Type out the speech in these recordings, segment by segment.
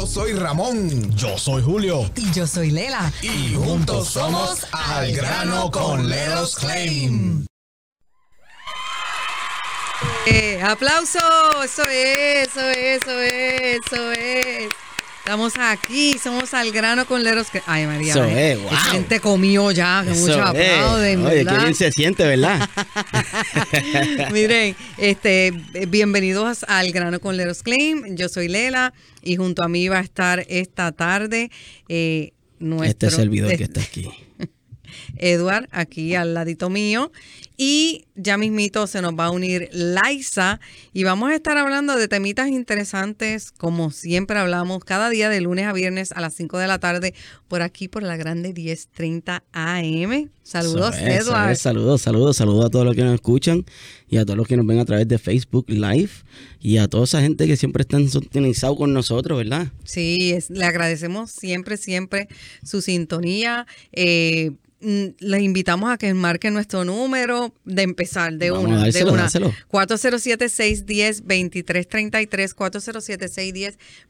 Yo soy Ramón. Yo soy Julio. Y yo soy Lela. Y juntos somos Al Grano con Leros Claim. Eh, aplauso, eso es, eso es, eso es, eso es. Estamos aquí, somos al grano con Leros Claim. Ay, María. Eso eh, wow. Gente comió ya, que muchos aplauden, Oye, bien se siente, ¿verdad? Miren, este, bienvenidos al grano con Leros Claim. Yo soy Lela y junto a mí va a estar esta tarde eh, nuestro este servidor que este- está aquí. Edward, aquí al ladito mío. Y ya mismito se nos va a unir Laisa y vamos a estar hablando de temitas interesantes, como siempre hablamos, cada día de lunes a viernes a las 5 de la tarde, por aquí por la grande 1030 AM. Saludos, es. Saludos, saludos, saludos a todos los que nos escuchan y a todos los que nos ven a través de Facebook Live y a toda esa gente que siempre están sintonizados con nosotros, ¿verdad? Sí, es- le agradecemos siempre, siempre su sintonía. Eh, les invitamos a que marquen nuestro número de empezar de Vamos a una. de dárselo, una. dárselo. 407-610-2333,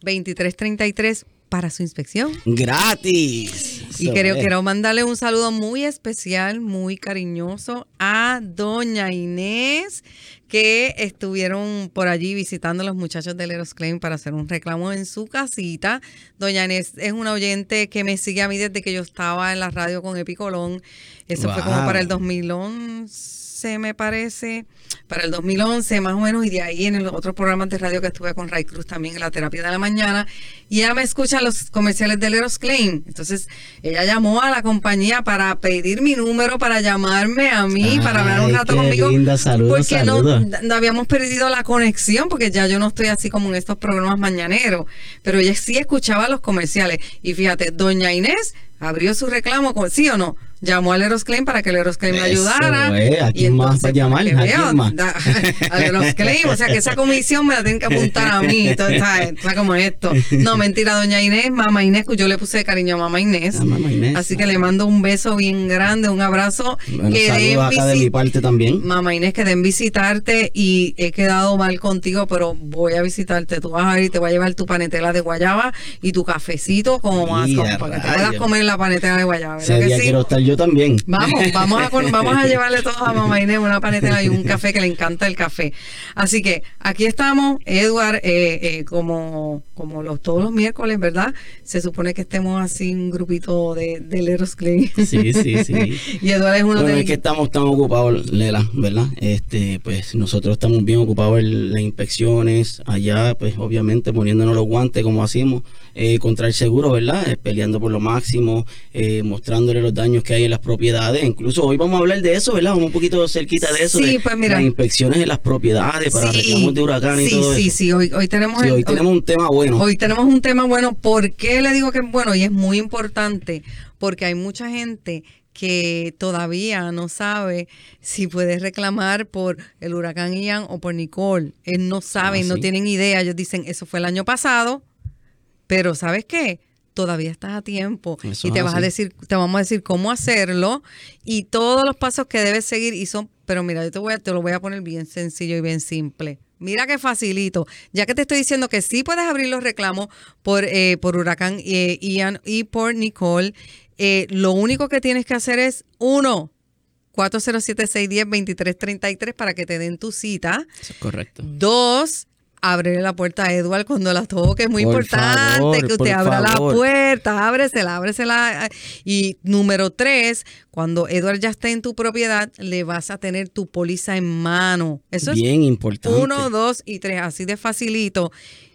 407-610-2333 para su inspección. Gratis. Y quiero mandarle un saludo muy especial, muy cariñoso a doña Inés, que estuvieron por allí visitando a los muchachos de Leros Claim para hacer un reclamo en su casita. Doña Inés es una oyente que me sigue a mí desde que yo estaba en la radio con Epicolón. Eso fue como para el 2011, me parece. Para el 2011, más o menos, y de ahí en los otros programas de radio que estuve con Ray Cruz también en la terapia de la mañana. Y ella me escucha los comerciales de Leros Claim. Entonces, ella llamó a la compañía para pedir mi número, para llamarme a mí, para hablar un rato qué conmigo. linda. Saludos, porque no- no habíamos perdido la conexión, porque ya yo no estoy así como en estos programas mañaneros. Pero ella sí escuchaba los comerciales. Y fíjate, doña Inés abrió su reclamo, con, ¿sí o no? Llamó al Eros Claim para que el Eros Claim le ayudara. es, ¿a quién más va a llamar? que ¿A quién más? da- al Eros Claim, o sea que esa comisión me la tienen que apuntar a mí. Entonces, ¿sabes? ¿Sabes cómo es esto? No, mentira, doña Inés, mamá Inés, yo le puse de cariño a mamá Inés. A mamá Inés. Así que le mando un beso bien grande, un abrazo. Bueno, que den acá de visi- mi parte también. Mamá Inés, que den visitarte y he quedado mal contigo, pero voy a visitarte. Tú vas a ver y te voy a llevar tu panetela de guayaba y tu cafecito como más, como para que te puedas comer la panetela de guayaba. ¿verdad Ese que sí? quiero estar yo también. Vamos, vamos a, vamos a llevarle todos a mamá Inés una panetela y un café que le encanta el café. Así que aquí estamos, Edward, eh, eh, como, como los, todos los miércoles, ¿verdad? Se supone que estemos así un grupito de, de Leros Clay. Sí, sí, sí. y Edward es uno Bueno, de es que estamos tan ocupados, Lela, ¿verdad? Este, pues nosotros estamos bien ocupados en las inspecciones, allá, pues obviamente poniéndonos los guantes como hacemos, eh, contra el seguro, ¿verdad? Eh, peleando por lo máximo, eh, mostrándole los daños que hay en las propiedades. Incluso hoy vamos a hablar de eso, ¿verdad? Vamos un poquito cerquita de eso, Sí, de pues mira. las inspecciones en las propiedades para Sí, reclamos de huracán y sí, todo sí, eso. sí, hoy, hoy tenemos Sí, el- hoy tenemos un tema bueno. Hoy tenemos un tema bueno. ¿Por qué le digo que es bueno? Y es muy importante porque hay mucha gente que todavía no sabe si puede reclamar por el huracán Ian o por Nicole. Él no saben, Ah, no sí. tienen idea. Ellos dicen, eso fue el año pasado, pero ¿sabes qué? Todavía estás a tiempo Eso y te vas a decir, te vamos a decir cómo hacerlo y todos los pasos que debes seguir y son, pero mira, yo te voy a, te lo voy a poner bien sencillo y bien simple. Mira qué facilito. Ya que te estoy diciendo que sí puedes abrir los reclamos por, eh, por huracán eh, Ian y por Nicole, eh, lo único que tienes que hacer es uno. 407-610-2333 para que te den tu cita. Eso es correcto. Dos, abrirle la puerta a Edward cuando la toque. Es muy Por importante favor, que usted abra favor. la puerta, ábresela, ábresela. Y número tres, cuando Edward ya esté en tu propiedad, le vas a tener tu póliza en mano. Eso Bien es importante. uno, dos y tres, así de facilito.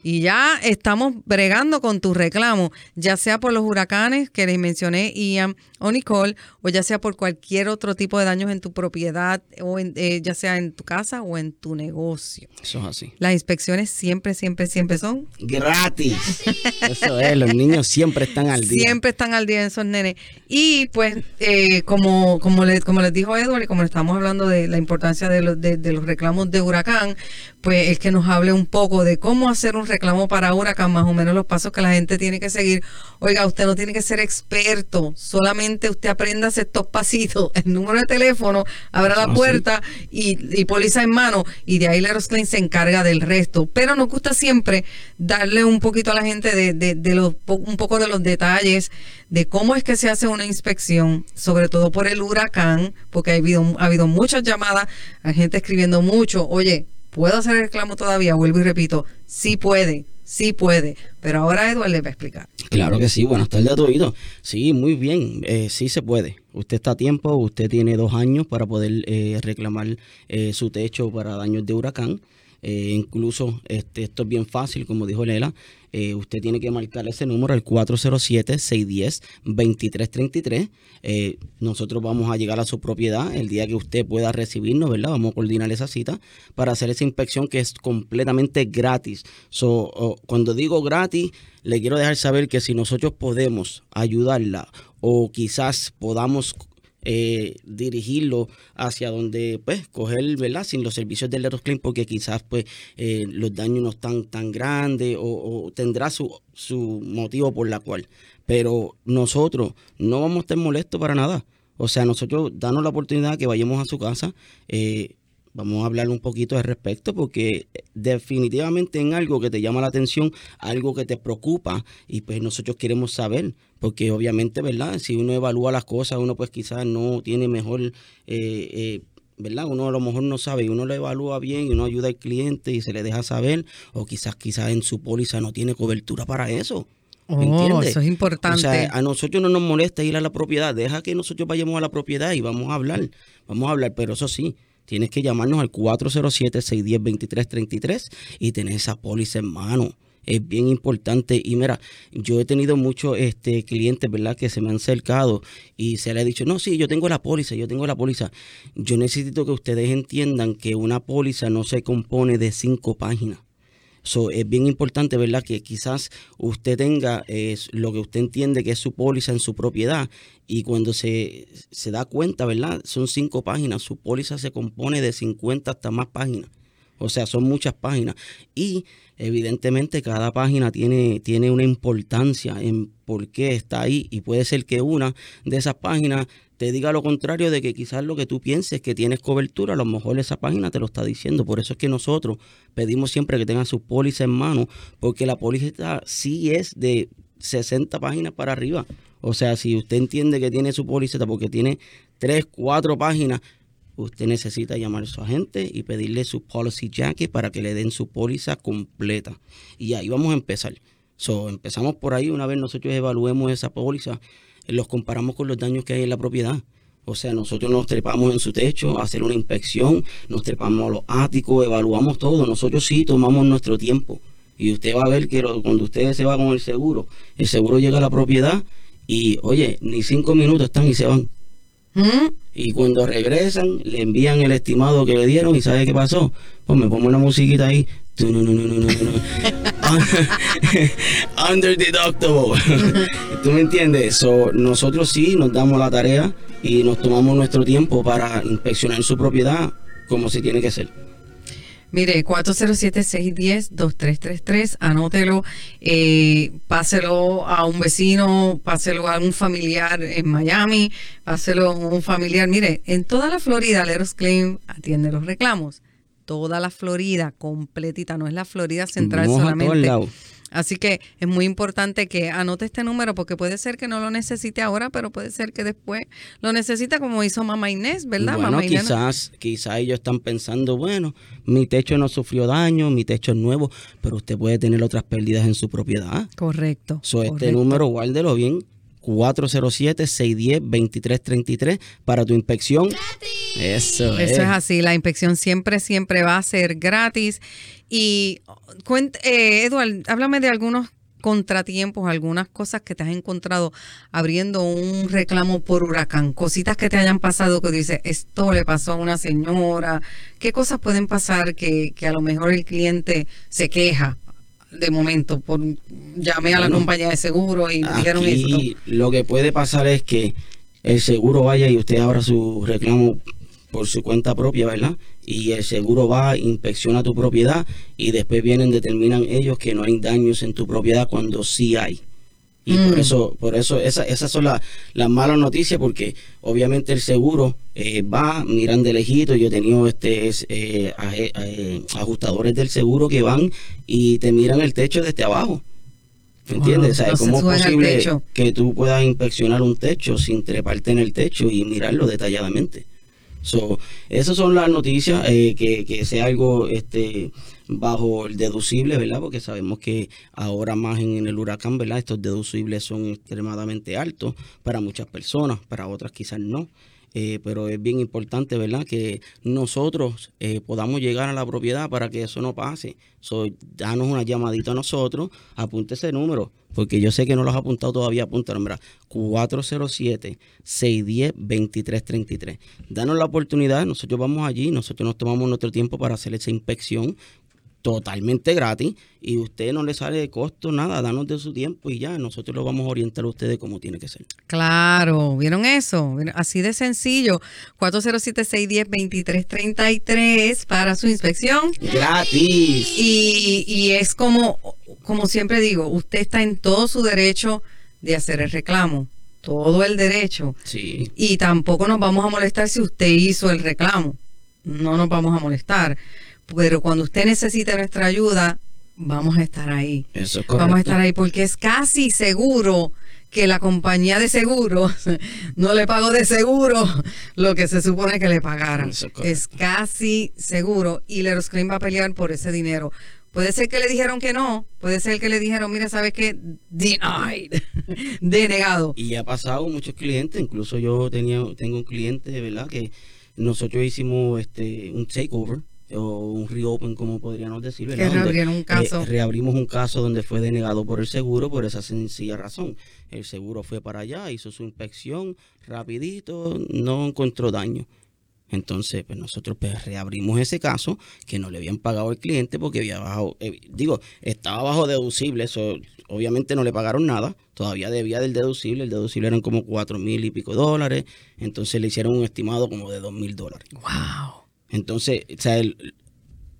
Y ya estamos bregando con tu reclamo, ya sea por los huracanes que les mencioné, Ian o Nicole, o ya sea por cualquier otro tipo de daños en tu propiedad, o en, eh, ya sea en tu casa o en tu negocio. Eso es así. Las inspecciones siempre, siempre, siempre son. Gratis. Eso es, los niños siempre están al día. Siempre están al día esos nenes. Y pues, eh, como, como, les, como les dijo Edward, y como estamos hablando de la importancia de los, de, de los reclamos de huracán, pues es que nos hable un poco de cómo hacer un reclamo reclamo para huracán, más o menos los pasos que la gente tiene que seguir. Oiga, usted no tiene que ser experto, solamente usted aprenda estos pasitos, el número de teléfono, abra la puerta y, y póliza en mano y de ahí Leros Klein se encarga del resto. Pero nos gusta siempre darle un poquito a la gente de, de, de los, un poco de los detalles de cómo es que se hace una inspección, sobre todo por el huracán, porque ha habido, ha habido muchas llamadas, hay gente escribiendo mucho, oye, ¿puedo hacer el reclamo todavía? Vuelvo y repito, sí puede, sí puede, pero ahora Eduardo le va a explicar. Claro que sí, buenas tardes a todos. Sí, muy bien, eh, sí se puede. Usted está a tiempo, usted tiene dos años para poder eh, reclamar eh, su techo para daños de huracán. Eh, incluso este, esto es bien fácil, como dijo Lela. Eh, usted tiene que marcar ese número, el 407-610-2333. Eh, nosotros vamos a llegar a su propiedad el día que usted pueda recibirnos, ¿verdad? Vamos a coordinar esa cita para hacer esa inspección que es completamente gratis. So, cuando digo gratis, le quiero dejar saber que si nosotros podemos ayudarla o quizás podamos eh, dirigirlo hacia donde, pues, coger, ¿verdad? Sin los servicios del Leros Clean, porque quizás, pues, eh, los daños no están tan grandes o, tendrá su, su motivo por la cual. Pero nosotros no vamos a estar molestos para nada. O sea, nosotros danos la oportunidad que vayamos a su casa. Eh, vamos a hablar un poquito al respecto porque definitivamente en algo que te llama la atención, algo que te preocupa y pues nosotros queremos saber, porque obviamente, ¿verdad? Si uno evalúa las cosas, uno pues quizás no tiene mejor... Eh, eh, ¿verdad? Uno a lo mejor no sabe y uno lo evalúa bien y uno ayuda al cliente y se le deja saber o quizás quizás en su póliza no tiene cobertura para eso. Oh, eso es importante. O sea, a nosotros no nos molesta ir a la propiedad, deja que nosotros vayamos a la propiedad y vamos a hablar, vamos a hablar, pero eso sí, tienes que llamarnos al 407-610-2333 y tener esa póliza en mano. Es bien importante. Y mira, yo he tenido muchos este, clientes, ¿verdad?, que se me han acercado y se les ha dicho, no, sí, yo tengo la póliza, yo tengo la póliza. Yo necesito que ustedes entiendan que una póliza no se compone de cinco páginas. So, es bien importante, ¿verdad? Que quizás usted tenga lo que usted entiende que es su póliza en su propiedad y cuando se, se da cuenta, ¿verdad? Son cinco páginas, su póliza se compone de 50 hasta más páginas. O sea, son muchas páginas. Y evidentemente cada página tiene, tiene una importancia en por qué está ahí. Y puede ser que una de esas páginas te diga lo contrario de que quizás lo que tú pienses que tienes cobertura, a lo mejor esa página te lo está diciendo. Por eso es que nosotros pedimos siempre que tengan su póliza en mano, porque la póliza sí es de 60 páginas para arriba. O sea, si usted entiende que tiene su póliza porque tiene 3, 4 páginas, usted necesita llamar a su agente y pedirle su policy jacket para que le den su póliza completa. Y ahí vamos a empezar. So, empezamos por ahí, una vez nosotros evaluemos esa póliza, los comparamos con los daños que hay en la propiedad. O sea, nosotros nos trepamos en su techo hacer una inspección, nos trepamos a los áticos, evaluamos todo. Nosotros sí tomamos nuestro tiempo. Y usted va a ver que cuando usted se va con el seguro, el seguro llega a la propiedad y, oye, ni cinco minutos están y se van. ¿Mm? Y cuando regresan, le envían el estimado que le dieron y ¿sabe qué pasó? Pues me pongo una musiquita ahí. Under deductible. ¿Tú me entiendes? So, nosotros sí nos damos la tarea y nos tomamos nuestro tiempo para inspeccionar su propiedad como se tiene que ser. Mire, 407-610-2333, anótelo, eh, páselo a un vecino, páselo a un familiar en Miami, páselo a un familiar. Mire, en toda la Florida, Leros Claim atiende los reclamos. Toda la Florida completita, no es la Florida central solamente. Así que es muy importante que anote este número porque puede ser que no lo necesite ahora, pero puede ser que después lo necesite como hizo mamá Inés, ¿verdad? Bueno, quizás, quizás ellos están pensando, bueno, mi techo no sufrió daño, mi techo es nuevo, pero usted puede tener otras pérdidas en su propiedad. Correcto. So, este número, guárdelo bien, 407-610-2333 para tu inspección. Eso, Eso es. así, la inspección siempre, siempre va a ser gratis. Y, eh, Eduard, háblame de algunos contratiempos, algunas cosas que te has encontrado abriendo un reclamo por huracán, cositas que te hayan pasado que dices, esto le pasó a una señora, qué cosas pueden pasar que, que a lo mejor el cliente se queja de momento, por llamé a la compañía de seguro y dijeron Lo que puede pasar es que el seguro vaya y usted abra su reclamo por su cuenta propia, ¿verdad? Y el seguro va, inspecciona tu propiedad y después vienen, determinan ellos que no hay daños en tu propiedad cuando sí hay. Y por Mm. eso, por eso esa, esas son las las malas noticias, porque obviamente el seguro eh, va, miran de lejito. Yo he tenido este, es, eh, eh, ajustadores del seguro que van y te miran el techo desde abajo. ¿Me Wow, entiendes? O sea, ¿Cómo es posible que tú puedas inspeccionar un techo sin treparte en el techo y mirarlo detalladamente? So, esas son las noticias, eh, que, que sea algo este, bajo el deducible, ¿verdad? Porque sabemos que ahora más en, el huracán, ¿verdad? Estos deducibles son extremadamente altos para muchas personas, para otras quizás no. Eh, pero es bien importante, ¿verdad? Que nosotros eh, podamos llegar a la propiedad para que eso no pase. Danos una llamadita a nosotros, apunte ese número, porque yo sé que no lo has apuntado todavía, apúntalo, mira, 407-610-2333. Danos la oportunidad, nosotros vamos allí, nosotros nos tomamos nuestro tiempo para hacer esa inspección totalmente gratis y usted no le sale de costo nada, danos de su tiempo y ya, nosotros lo vamos a orientar a ustedes como tiene que ser. Claro, ¿vieron eso? Así de sencillo. 407-610-2333 para su inspección. Gratis. Y, y es como, como siempre digo, usted está en todo su derecho de hacer el reclamo. Todo el derecho. Sí. Y tampoco nos vamos a molestar si usted hizo el reclamo. No nos vamos a molestar. Pero cuando usted necesite nuestra ayuda, vamos a estar ahí. Eso es correcto. Vamos a estar ahí porque es casi seguro que la compañía de seguros no le pagó de seguro lo que se supone que le pagaran. Es casi seguro y Leros Claim va a pelear por ese dinero. Puede ser que le dijeron que no, puede ser que le dijeron, mira, ¿sabes qué? Denied, denegado. Y ha pasado muchos clientes, incluso yo tenía, tengo un cliente, verdad, que nosotros hicimos este un takeover o un reopen, como podríamos decir. Que reabrieron un caso. eh, reabrimos un caso donde fue denegado por el seguro por esa sencilla razón. El seguro fue para allá, hizo su inspección rapidito, no encontró daño. Entonces, pues nosotros pues, reabrimos ese caso que no le habían pagado al cliente porque había bajado, eh, digo, estaba bajo deducible, eso obviamente no le pagaron nada, todavía debía del deducible, el deducible eran como cuatro mil y pico dólares, entonces le hicieron un estimado como de dos mil dólares. Wow. Entonces, o sea, el-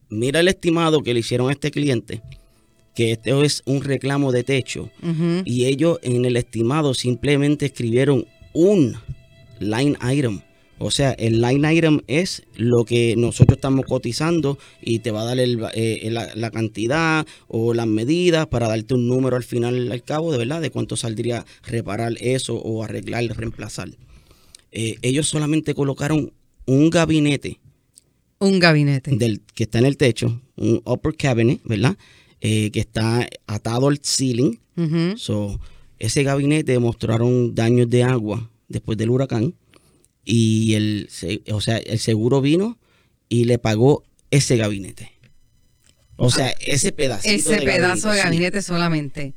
mira el estimado que le hicieron a este cliente, que este es un reclamo de techo, y ellos en el estimado simplemente escribieron un line item. O sea, el line item es lo que nosotros estamos cotizando y te va a dar el- eh, la, la cantidad o las medidas para darte un número al final, al cabo, de verdad, de cuánto saldría reparar eso o arreglar, reemplazar. Eh, ellos solamente colocaron un gabinete Un gabinete. del que está en el techo, un upper cabinet, ¿verdad? Eh, que está atado al ceiling. So, ese gabinete mostraron daños de agua después del huracán y el, o sea, el seguro vino y le pagó ese gabinete. O sea, ese pedacito Ah, Ese de pedazo de sí, gabinete solamente.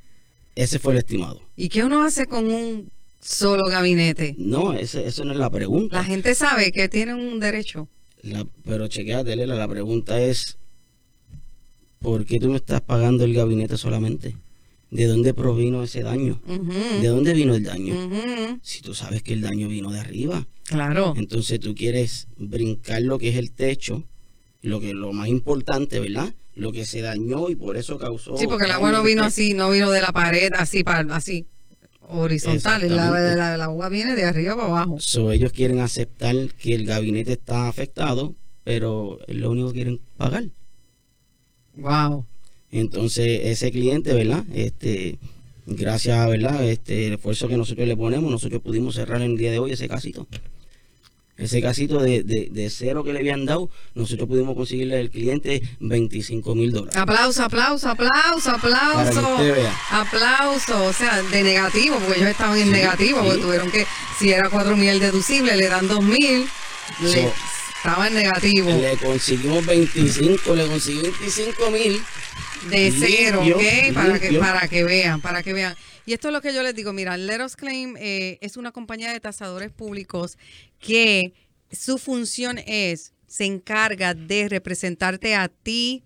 ese fue el estimado. ¿Y qué uno hace con un solo gabinete? No, ese, eso no es la pregunta. La gente sabe que tiene un derecho. La- pero chequeate, Lela, la pregunta es, ¿por qué tú me estás pagando el gabinete solamente? ¿De dónde provino ese daño? ¿De dónde vino el daño? Si tú sabes que el daño vino de arriba. Claro. Entonces tú quieres brincar lo que es el techo, lo que lo más importante, ¿verdad? Lo que se dañó y por eso causó. Sí, porque el agua no vino así, no vino de la pared así para así horizontal. La, la- la agua viene de arriba para abajo. So, ellos quieren aceptar que el gabinete está afectado, pero lo único que quieren pagar. Wow. Entonces, ese cliente, ¿verdad? Este, gracias, ¿verdad? Este, el esfuerzo que nosotros le ponemos, nosotros pudimos cerrar en el día de hoy ese casito. Ese casito de, de, de cero que le habían dado, nosotros pudimos conseguirle al cliente 25 mil dólares. Aplauso, aplauso, aplauso, aplauso. Aplauso, o sea, de negativo, porque ellos estaban en Sí, negativo, sí. porque tuvieron que, si era 4 mil deducible, le dan 2 mil, So, estaba en negativo. Le conseguimos 25, le conseguí 25 mil. De cero, Limpio, ¿ok? Para que, para que vean, para que vean. Y esto es lo que yo les digo, mira, Let Us Claim eh, es una compañía de tasadores públicos que su función es, se encarga de representarte a ti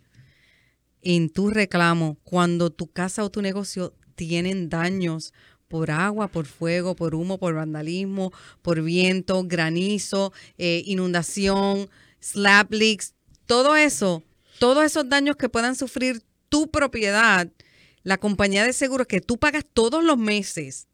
en tu reclamo cuando tu casa o tu negocio tienen daños por agua, por fuego, por humo, por vandalismo, por viento, granizo, eh, inundación, slap leaks, todo eso, todos esos daños que puedan sufrir tu propiedad, la compañía de seguros que tú pagas todos los meses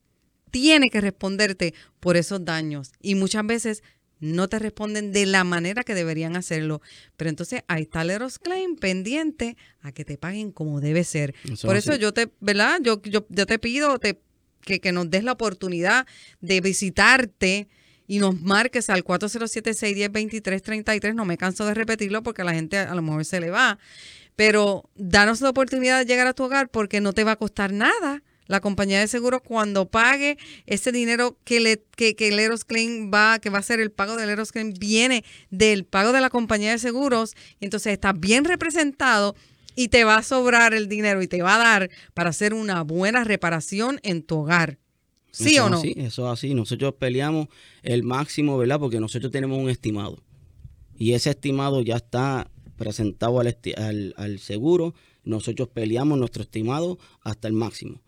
tiene que responderte por esos daños. Y muchas veces no te responden de la manera que deberían hacerlo. Pero entonces ahí está Leros Claim pendiente a que te paguen como debe ser. Por eso yo te, ¿verdad? Yo, yo, yo te pido te, que, que nos des la oportunidad de visitarte y nos marques al 407-610-2333. No me canso de repetirlo porque a la gente a lo mejor se le va. Pero danos la oportunidad de llegar a tu hogar porque no te va a costar nada la compañía de seguros cuando pague ese dinero que le que, que el Eros Claim va que va a ser el pago del Eros Claim viene del pago de la compañía de seguros y entonces está bien representado y te va a sobrar el dinero y te va a dar para hacer una buena reparación en tu hogar. ¿Sí eso o no? Sí, eso es así. Nosotros peleamos el máximo, ¿verdad? Porque nosotros tenemos un estimado. Y ese estimado ya está presentado al, al, al seguro. Nosotros peleamos nuestro estimado hasta el máximo.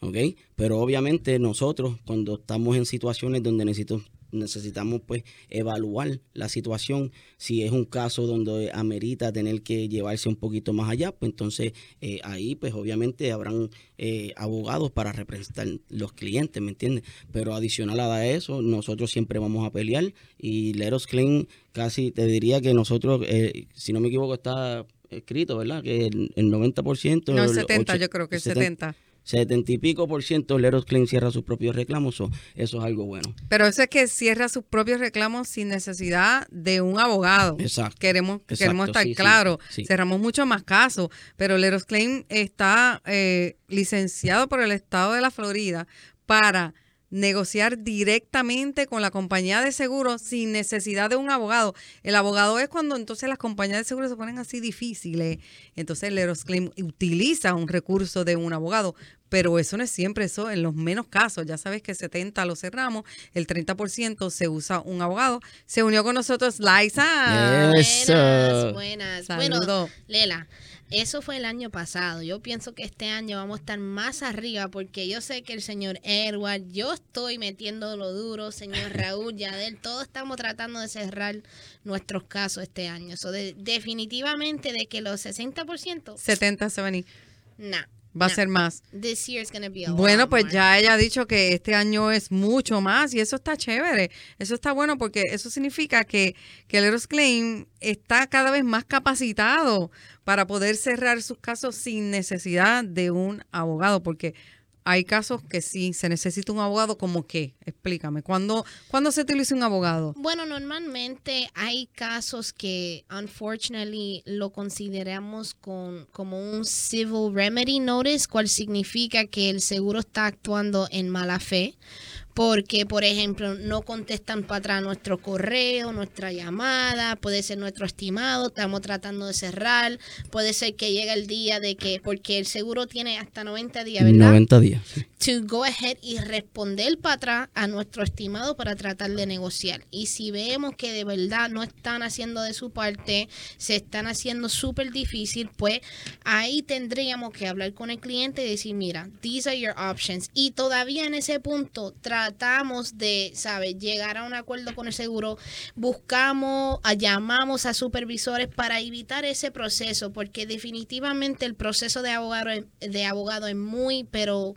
¿Ok? Pero obviamente nosotros cuando estamos en situaciones donde necesito, necesitamos pues evaluar la situación, si es un caso donde amerita tener que llevarse un poquito más allá, pues entonces eh, ahí pues obviamente habrán eh, abogados para representar los clientes, ¿me entiendes? Pero adicional a eso, nosotros siempre vamos a pelear y Leros Claim casi te diría que nosotros, eh, si no me equivoco, está escrito, ¿verdad? Que el, el 90%... No, el 70, yo creo que el 70. 70 y pico por ciento Leros Claim cierra sus propios reclamos, so, eso es algo bueno. Pero eso es que cierra sus propios reclamos sin necesidad de un abogado. Exacto. Queremos, Exacto, queremos estar sí, claros. sí. Cerramos mucho más casos, pero Leros Claim está eh, licenciado por el estado de la Florida para negociar directamente con la compañía de seguros sin necesidad de un abogado. El abogado es cuando entonces las compañías de seguros se ponen así difíciles. Entonces el Claim utiliza un recurso de un abogado, pero eso no es siempre eso, en los menos casos. Ya sabes que 70 lo cerramos, el 30% se usa un abogado. Se unió con nosotros Liza. Eso. Buenas, buenas. Saludo. Bueno, Lela, eso fue el año pasado. Yo pienso que este año vamos a estar más arriba porque yo sé que el señor Edward, yo estoy metiendo lo duro, señor Raúl, Yadel, todos estamos tratando de cerrar nuestros casos este año. So, de- definitivamente de que los 60%, 70 se venir. nah. Va a ser más. This year is gonna be a Bueno, pues more. ya ella ha dicho que este año es mucho más y eso está chévere. Eso está bueno porque eso significa que, que el Eros Claim está cada vez más capacitado para poder cerrar sus casos sin necesidad de un abogado, porque hay casos que sí se necesita un abogado, como qué? Explícame. ¿Cuándo, ¿cuándo se utiliza un abogado? Bueno, normalmente hay casos que, unfortunately, lo consideramos con, como un civil remedy notice, cual significa que el seguro está actuando en mala fe, porque, por ejemplo, no contestan para atrás nuestro correo, nuestra llamada, puede ser nuestro estimado, estamos tratando de cerrar, puede ser que llegue el día de que, porque el seguro tiene hasta 90 días, ¿verdad? 90 días. sí. to go ahead y responder para atrás a nuestro estimado para tratar de negociar. Y si vemos que de verdad no están haciendo de su parte, se están haciendo súper difícil, pues ahí tendríamos que hablar con el cliente y decir, mira, these are your options. Y todavía en ese punto tratamos de, ¿sabes?, llegar a un acuerdo con el seguro, buscamos, a- llamamos a supervisores para evitar ese proceso, porque definitivamente el proceso de abogado, es- de abogado es muy, pero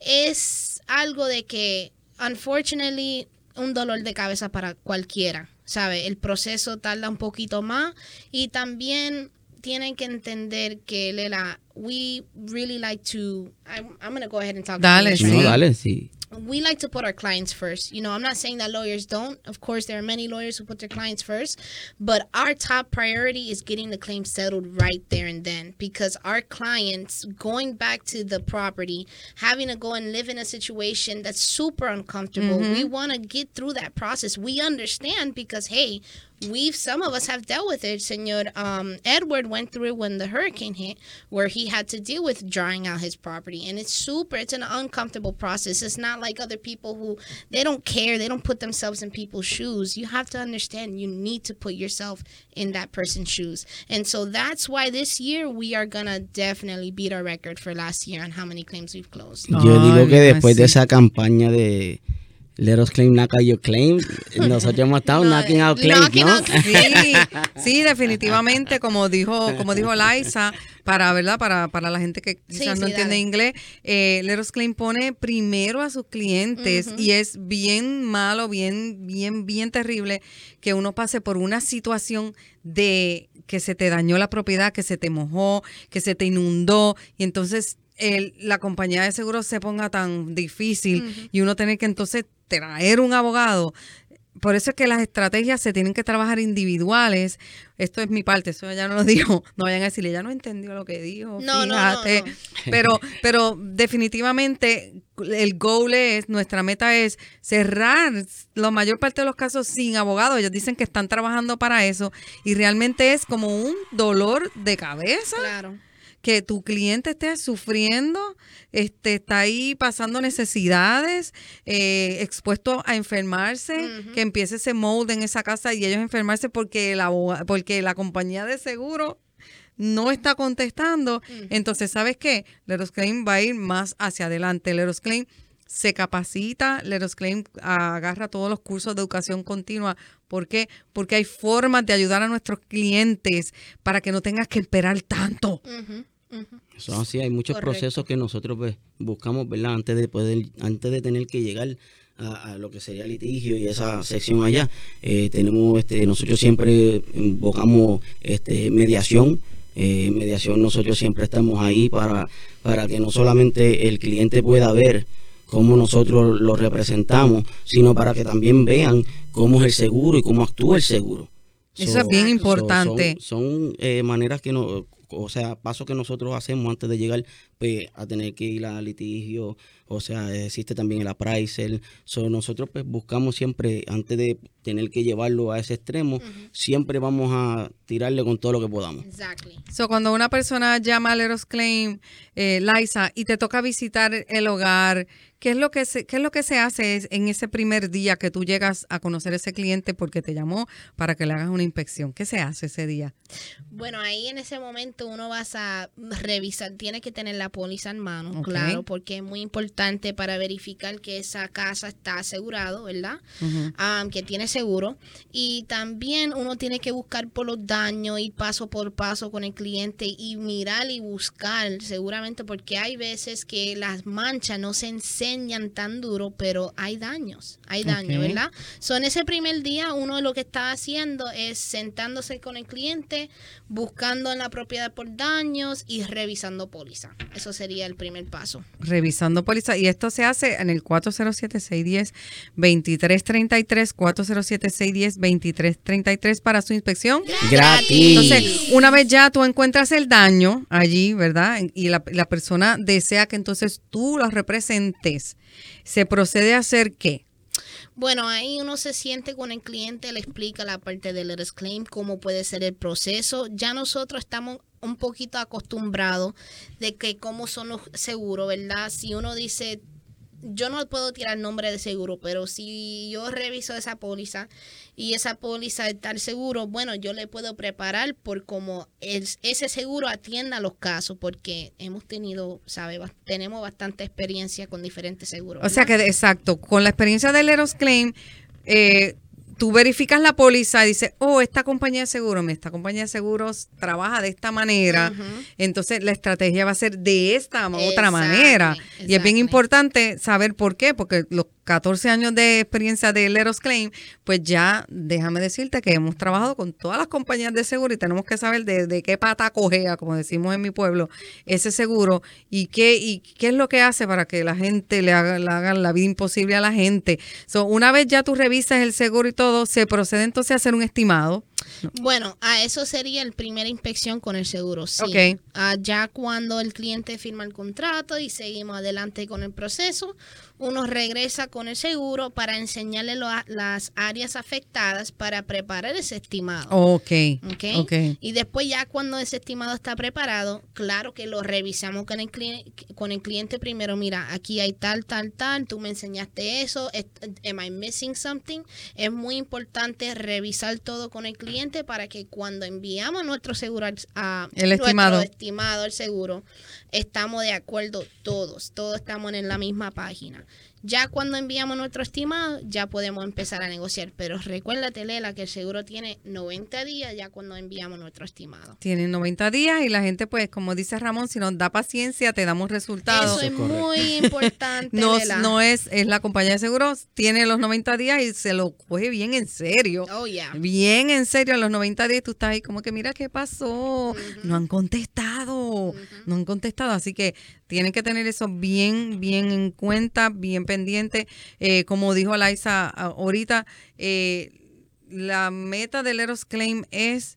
es algo de que, unfortunately, un dolor de cabeza para cualquiera, ¿sabe? El proceso tarda un poquito más y también tienen que entender que, Lela, we really like to, I'm, I'm going to go ahead and talk Dale, Sí. No, dale, sí. We like to put our clients first. You know, I'm not saying that lawyers don't. Of course, there are many lawyers who put their clients first, but our top priority is getting the claim settled right there and then because our clients going back to the property, having to go and live in a situation that's super uncomfortable. We mm-hmm. want to get through that process. We understand because hey, we've some of us have dealt with it. Señor um, Edward went through it when the hurricane hit, where he had to deal with drying out his property, and it's super. It's an uncomfortable process. It's not like other people who they don't care. They don't put themselves in people's shoes. You have to understand. You need to put yourself in that person's shoes, and so that's why this year we are gonna definitely beat our record for last year on how many claims we've closed. Yo digo que mira, después de esa campaña de Let us claim, knock out your claim, nosotros hemos estado No, knocking out claims, knocking ¿no? out Sí, sí, definitivamente, como dijo, como dijo Liza, para verdad, para, para la gente que Sí, quizás no sí, entiende dale. inglés, eh, Leros Claim pone primero a sus clientes y es bien malo, bien, bien, bien terrible que uno pase por una situación de que se te dañó la propiedad, que se te mojó, que se te inundó y entonces el- la compañía de seguros se ponga tan difícil y uno tener que entonces traer un abogado. Por eso es que las estrategias se tienen que trabajar individuales. Esto es mi parte, eso ella no lo dijo. No vayan a decirle, ella no entendió lo que dijo. No, no, no, fíjate. no. Pero, pero definitivamente el goal es, nuestra meta es cerrar la mayor parte de los casos sin abogado. Ellos dicen que están trabajando para eso y realmente es como un dolor de cabeza Claro. Que tu cliente esté sufriendo, este, está ahí pasando necesidades, eh, expuesto a enfermarse, que empiece ese mold en esa casa y ellos enfermarse porque la, porque la compañía de seguro no está contestando. Entonces, ¿sabes qué? Leros Claim va a ir más hacia adelante. Leros Claim se capacita, Leros Claim agarra todos los cursos de educación continua. ¿Por qué? Porque hay formas de ayudar a nuestros clientes para que no tengas que esperar tanto. Ujú. Eso así, hay muchos Correcto. procesos que nosotros pues, buscamos, ¿verdad? Antes de poder, antes de tener que llegar a, a lo que sería litigio y esa sección allá, eh, tenemos, este, nosotros siempre invocamos este, mediación. Eh, mediación, nosotros siempre estamos ahí para, para que no solamente el cliente pueda ver cómo nosotros lo representamos, sino para que también vean cómo es el seguro y cómo actúa el seguro. Eso es bien so- importante. son son, eh, maneras que no, o sea, pasos que nosotros hacemos antes de llegar pues, a tener que ir a litigio. O sea, existe también el appraisal. So, nosotros pues buscamos siempre, antes de tener que llevarlo a ese extremo, siempre vamos a tirarle con todo lo que podamos. Exactly. So, cuando una persona llama a Leros Claim, eh, Liza, y te toca visitar el hogar, ¿qué es lo que se, qué es lo que se hace en ese primer día que tú llegas a conocer a ese cliente porque te llamó para que le hagas una inspección? ¿Qué se hace ese día? Bueno, ahí en ese momento uno vas a revisar, tiene que tener la póliza en mano, claro, porque es muy importante para verificar que esa casa está asegurado, ¿verdad? Que tiene seguro. Y también uno tiene que buscar por los daños, ir paso por paso con el cliente y mirar y buscar, seguramente, porque hay veces que las manchas no se enseñan tan duro, pero hay daños, hay daños, Ok. ¿verdad? So, en ese primer día, uno lo que está haciendo es sentándose con el cliente, buscando en la propiedad por daños y revisando póliza. Eso sería el primer paso. Revisando póliza. Y esto se hace en el 407-610-2333, 407-610-2333 para su inspección. Gratis. Entonces, una vez ya tú encuentras el daño allí, ¿verdad? Y la, la persona desea que entonces tú lo representes, ¿se procede a hacer qué? Bueno, ahí uno se siente con el cliente, le explica la parte del Letters cómo puede ser el proceso. Ya nosotros estamos un poquito acostumbrados de que cómo son los seguros, ¿verdad? Si uno dice, yo no puedo tirar nombre de seguro, pero si yo reviso esa póliza y esa póliza está el seguro, bueno, yo le puedo preparar por cómo el- ese seguro atienda los casos, porque hemos tenido, ¿sabe? Tenemos bastante experiencia con diferentes seguros. O sea que, exacto, con la experiencia del Eros Claim, eh, tú verificas la póliza y dices, oh, esta compañía de seguros, esta compañía de seguros trabaja de esta manera, entonces la estrategia va a ser de esta otra manera. Y es bien importante saber por qué, porque los 14 años de experiencia de Leros Claim, pues ya déjame decirte que hemos trabajado con todas las compañías de seguro y tenemos que saber de, de qué pata cojea, como decimos en mi pueblo, ese seguro y qué, y qué es lo que hace para que la gente le haga, le hagan la vida imposible a la gente. So, una vez ya tú revisas el seguro y todo, se procede entonces a hacer un estimado. Bueno, a eso sería el primera inspección con el seguro. Sí. Ah, ya cuando el cliente firma el contrato y seguimos adelante con el proceso, uno regresa con el seguro para enseñarle lo- las áreas afectadas para preparar ese estimado. Ok. ¿ok? Ok. Y después ya cuando ese estimado está preparado, claro que lo revisamos con el, cliente, con el cliente primero. Mira, aquí hay tal, tal, tal, tú me enseñaste eso, am I missing something? Es muy importante revisar todo con el cliente para que cuando enviamos nuestro seguro al- a El nuestro estimado. estimado, el seguro, estamos de acuerdo todos, todos estamos en la misma página. Ya cuando enviamos nuestro estimado, ya podemos empezar a negociar. Pero recuérdate, Lela, que el seguro tiene 90 días ya cuando enviamos nuestro estimado. Tienen 90 días y la gente, pues, como dice Ramón, si nos da paciencia, te damos resultados. Eso es correcto. muy importante, No, Lela. no es, es la compañía de seguros, tiene los 90 días y se lo coge bien en serio. Oh, yeah. Bien en serio, a los 90 días tú estás ahí como que mira qué pasó, no han contestado, no han contestado, así que tienen que tener eso bien, bien en cuenta, bien pendiente. Eh, como dijo Laisa ah, ahorita, eh, la meta del Eros Claim es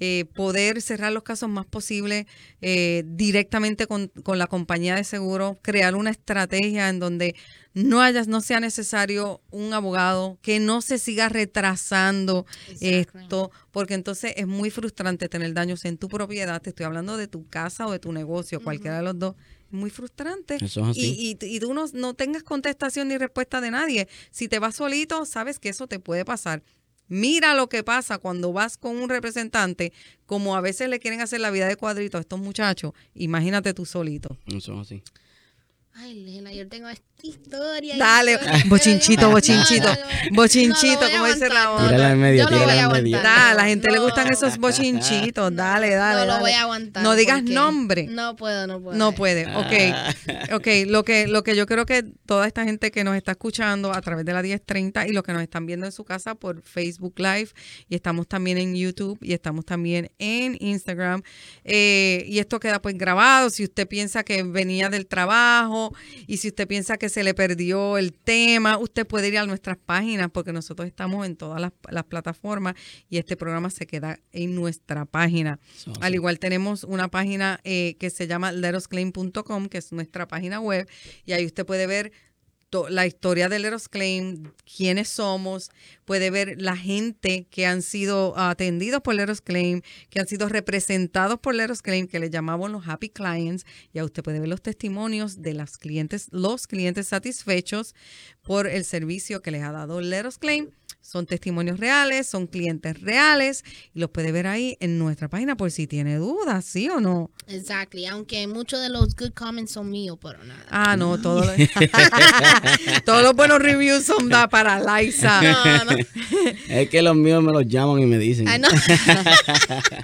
eh, poder cerrar los casos más posible eh, directamente con, con la compañía de seguro, crear una estrategia en donde no haya, no sea necesario un abogado, que no se siga retrasando esto, porque entonces es muy frustrante tener daños en tu propiedad. Te estoy hablando de tu casa o de tu negocio, cualquiera de los dos. Muy frustrante. Eso es así. Y, y, y tú no, no tengas contestación ni respuesta de nadie. Si te vas solito, sabes que eso te puede pasar. Mira lo que pasa cuando vas con un representante, como a veces le quieren hacer la vida de cuadrito a estos muchachos. Imagínate tú solito. Eso es así. Ay, Lela, yo tengo esta historia. Dale, historia, bochinchito, bochinchito, No, no, no, bochinchito, como dice no, Tírala en medio, yo lo tírala voy a en medio. a la gente le gustan esos bochinchitos. Dale, dale. No lo dale. voy a aguantar. No digas nombre. No puedo, no puedo. No puede, ok. Ok, lo que, lo que yo creo que toda esta gente que nos está escuchando a través de la 1030 y los que nos están viendo en su casa por Facebook Live y estamos también en YouTube y estamos también en Instagram eh, y esto queda pues grabado si usted piensa que venía del trabajo y si usted piensa que se le perdió el tema, usted puede ir a nuestras páginas porque nosotros estamos en todas las, las plataformas y este programa se queda en nuestra página. Al igual tenemos una página eh, que se llama letosclaim.com, que es nuestra página web, y ahí usted puede ver la historia de Leros Claim, quiénes somos, puede ver la gente que han sido atendidos por Leros Claim, que han sido representados por Leros Claim, que le llamamos los Happy Clients, y ahí usted puede ver los testimonios de las clientes, los clientes satisfechos por el servicio que les ha dado Leros Claim. Son testimonios reales, son clientes reales y los puede ver ahí en nuestra página por si tiene dudas, ¿sí o no? Exactly, aunque muchos de los good comments son míos, pero nada. Ah, no, todo lo- todos los buenos reviews son da para Liza. No, no. Es que los míos me los llaman y me dicen. Ay, no.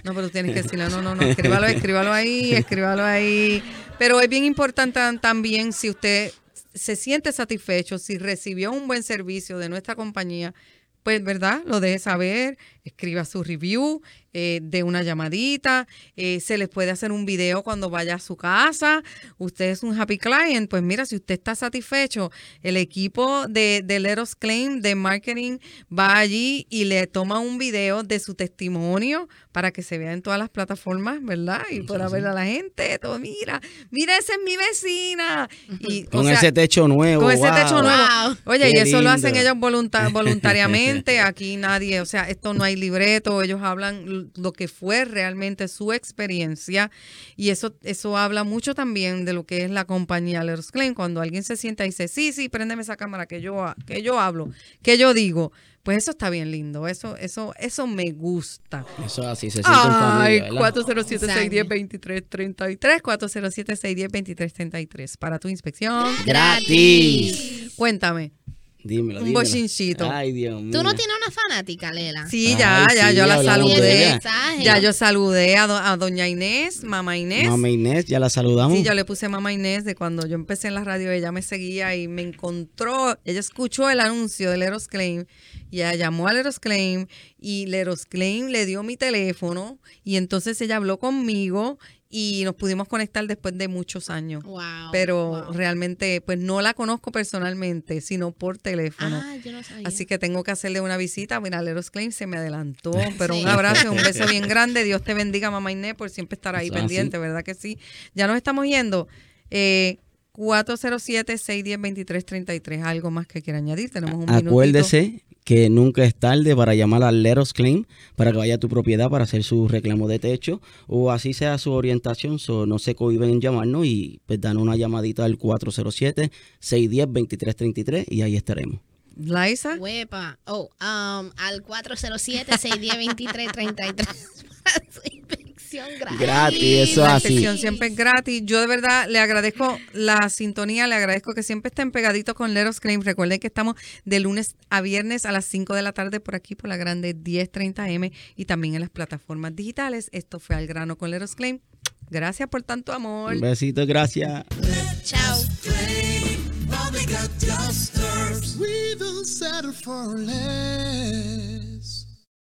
No, pero tienes que decirle, no, no, no, escríbalo, escríbalo ahí, escríbalo ahí. Pero es bien importante también si usted se siente satisfecho, si recibió un buen servicio de nuestra compañía, pues, ¿verdad? Lo deje saber, escriba su review, eh, de una llamadita, eh, se les puede hacer un video cuando vaya a su casa. Usted es un happy client, pues mira, si usted está satisfecho, el equipo de, de Let Us Claim de marketing va allí y le toma un video de su testimonio para que se vea en todas las plataformas, ¿verdad? Y pueda ver a la gente, todo, mira, mira, esa es mi vecina. Y, o Con sea, ese techo nuevo. con ese wow. techo nuevo. Wow. Oye, Qué y eso lo hacen ellos volunta- voluntariamente. Aquí nadie, o sea, esto no hay libreto. Ellos hablan lo que fue realmente su experiencia. Y eso, eso habla mucho también de lo que es la compañía Leros Claim. Cuando alguien se sienta y dice, sí, sí, préndeme esa cámara que yo, que yo hablo, que yo digo. Pues eso está bien lindo. Eso, eso, eso me gusta. Eso así se siente en Ay, familia, ¿verdad? 407-610-2333, 407-610-2333 para tu inspección. Gratis. Cuéntame. Dímelo, Un dímelo. bochinchito. Ay, Dios mío. Tú no tienes una fanática, Lela. Sí, Ay, ya, ya, sí, yo la saludé. Ya yo saludé a, do- a doña Inés, mamá Inés. Mamá Inés, ya la saludamos. Sí, yo le puse mamá Inés de cuando yo empecé en la radio, ella me seguía y me encontró, ella escuchó el anuncio de Leros Claim y ella llamó a Leros Claim y Leros Claim le dio mi teléfono y entonces ella habló conmigo y nos pudimos conectar después de muchos años. Wow. Pero wow. realmente, pues no la conozco personalmente, sino por teléfono. Ah, yo no sabía. Así que tengo que hacerle una visita. Mira, Leros Claim se me adelantó, pero Sí. un abrazo y un beso bien grande. Dios te bendiga, mamá Inés, por siempre estar ahí pendiente, ¿verdad que sí? Ya nos estamos yendo. Eh, 407-610-2333. ¿Algo más que quiera añadir? Tenemos un minutito. Acuérdese que nunca es tarde para llamar al Leros Claim para que vaya a tu propiedad para hacer su reclamo de techo o así sea su orientación. So, no se cohiben en llamarnos y pues dan una llamadita al 407-610-2333 y ahí estaremos. Liza. Huepa. Oh, um, al 407-610-2333. gratis. Gratis, eso La así. siempre es gratis. Yo de verdad le agradezco la sintonía, le agradezco que siempre estén pegaditos con Leros Claim. Recuerden que estamos de lunes a viernes a las 5 de la tarde por aquí por la grande 1030M y también en las plataformas digitales. Esto fue Al Grano con Leros Claim. Gracias por tanto amor. Un besito, gracias. Chao. We will settle for less.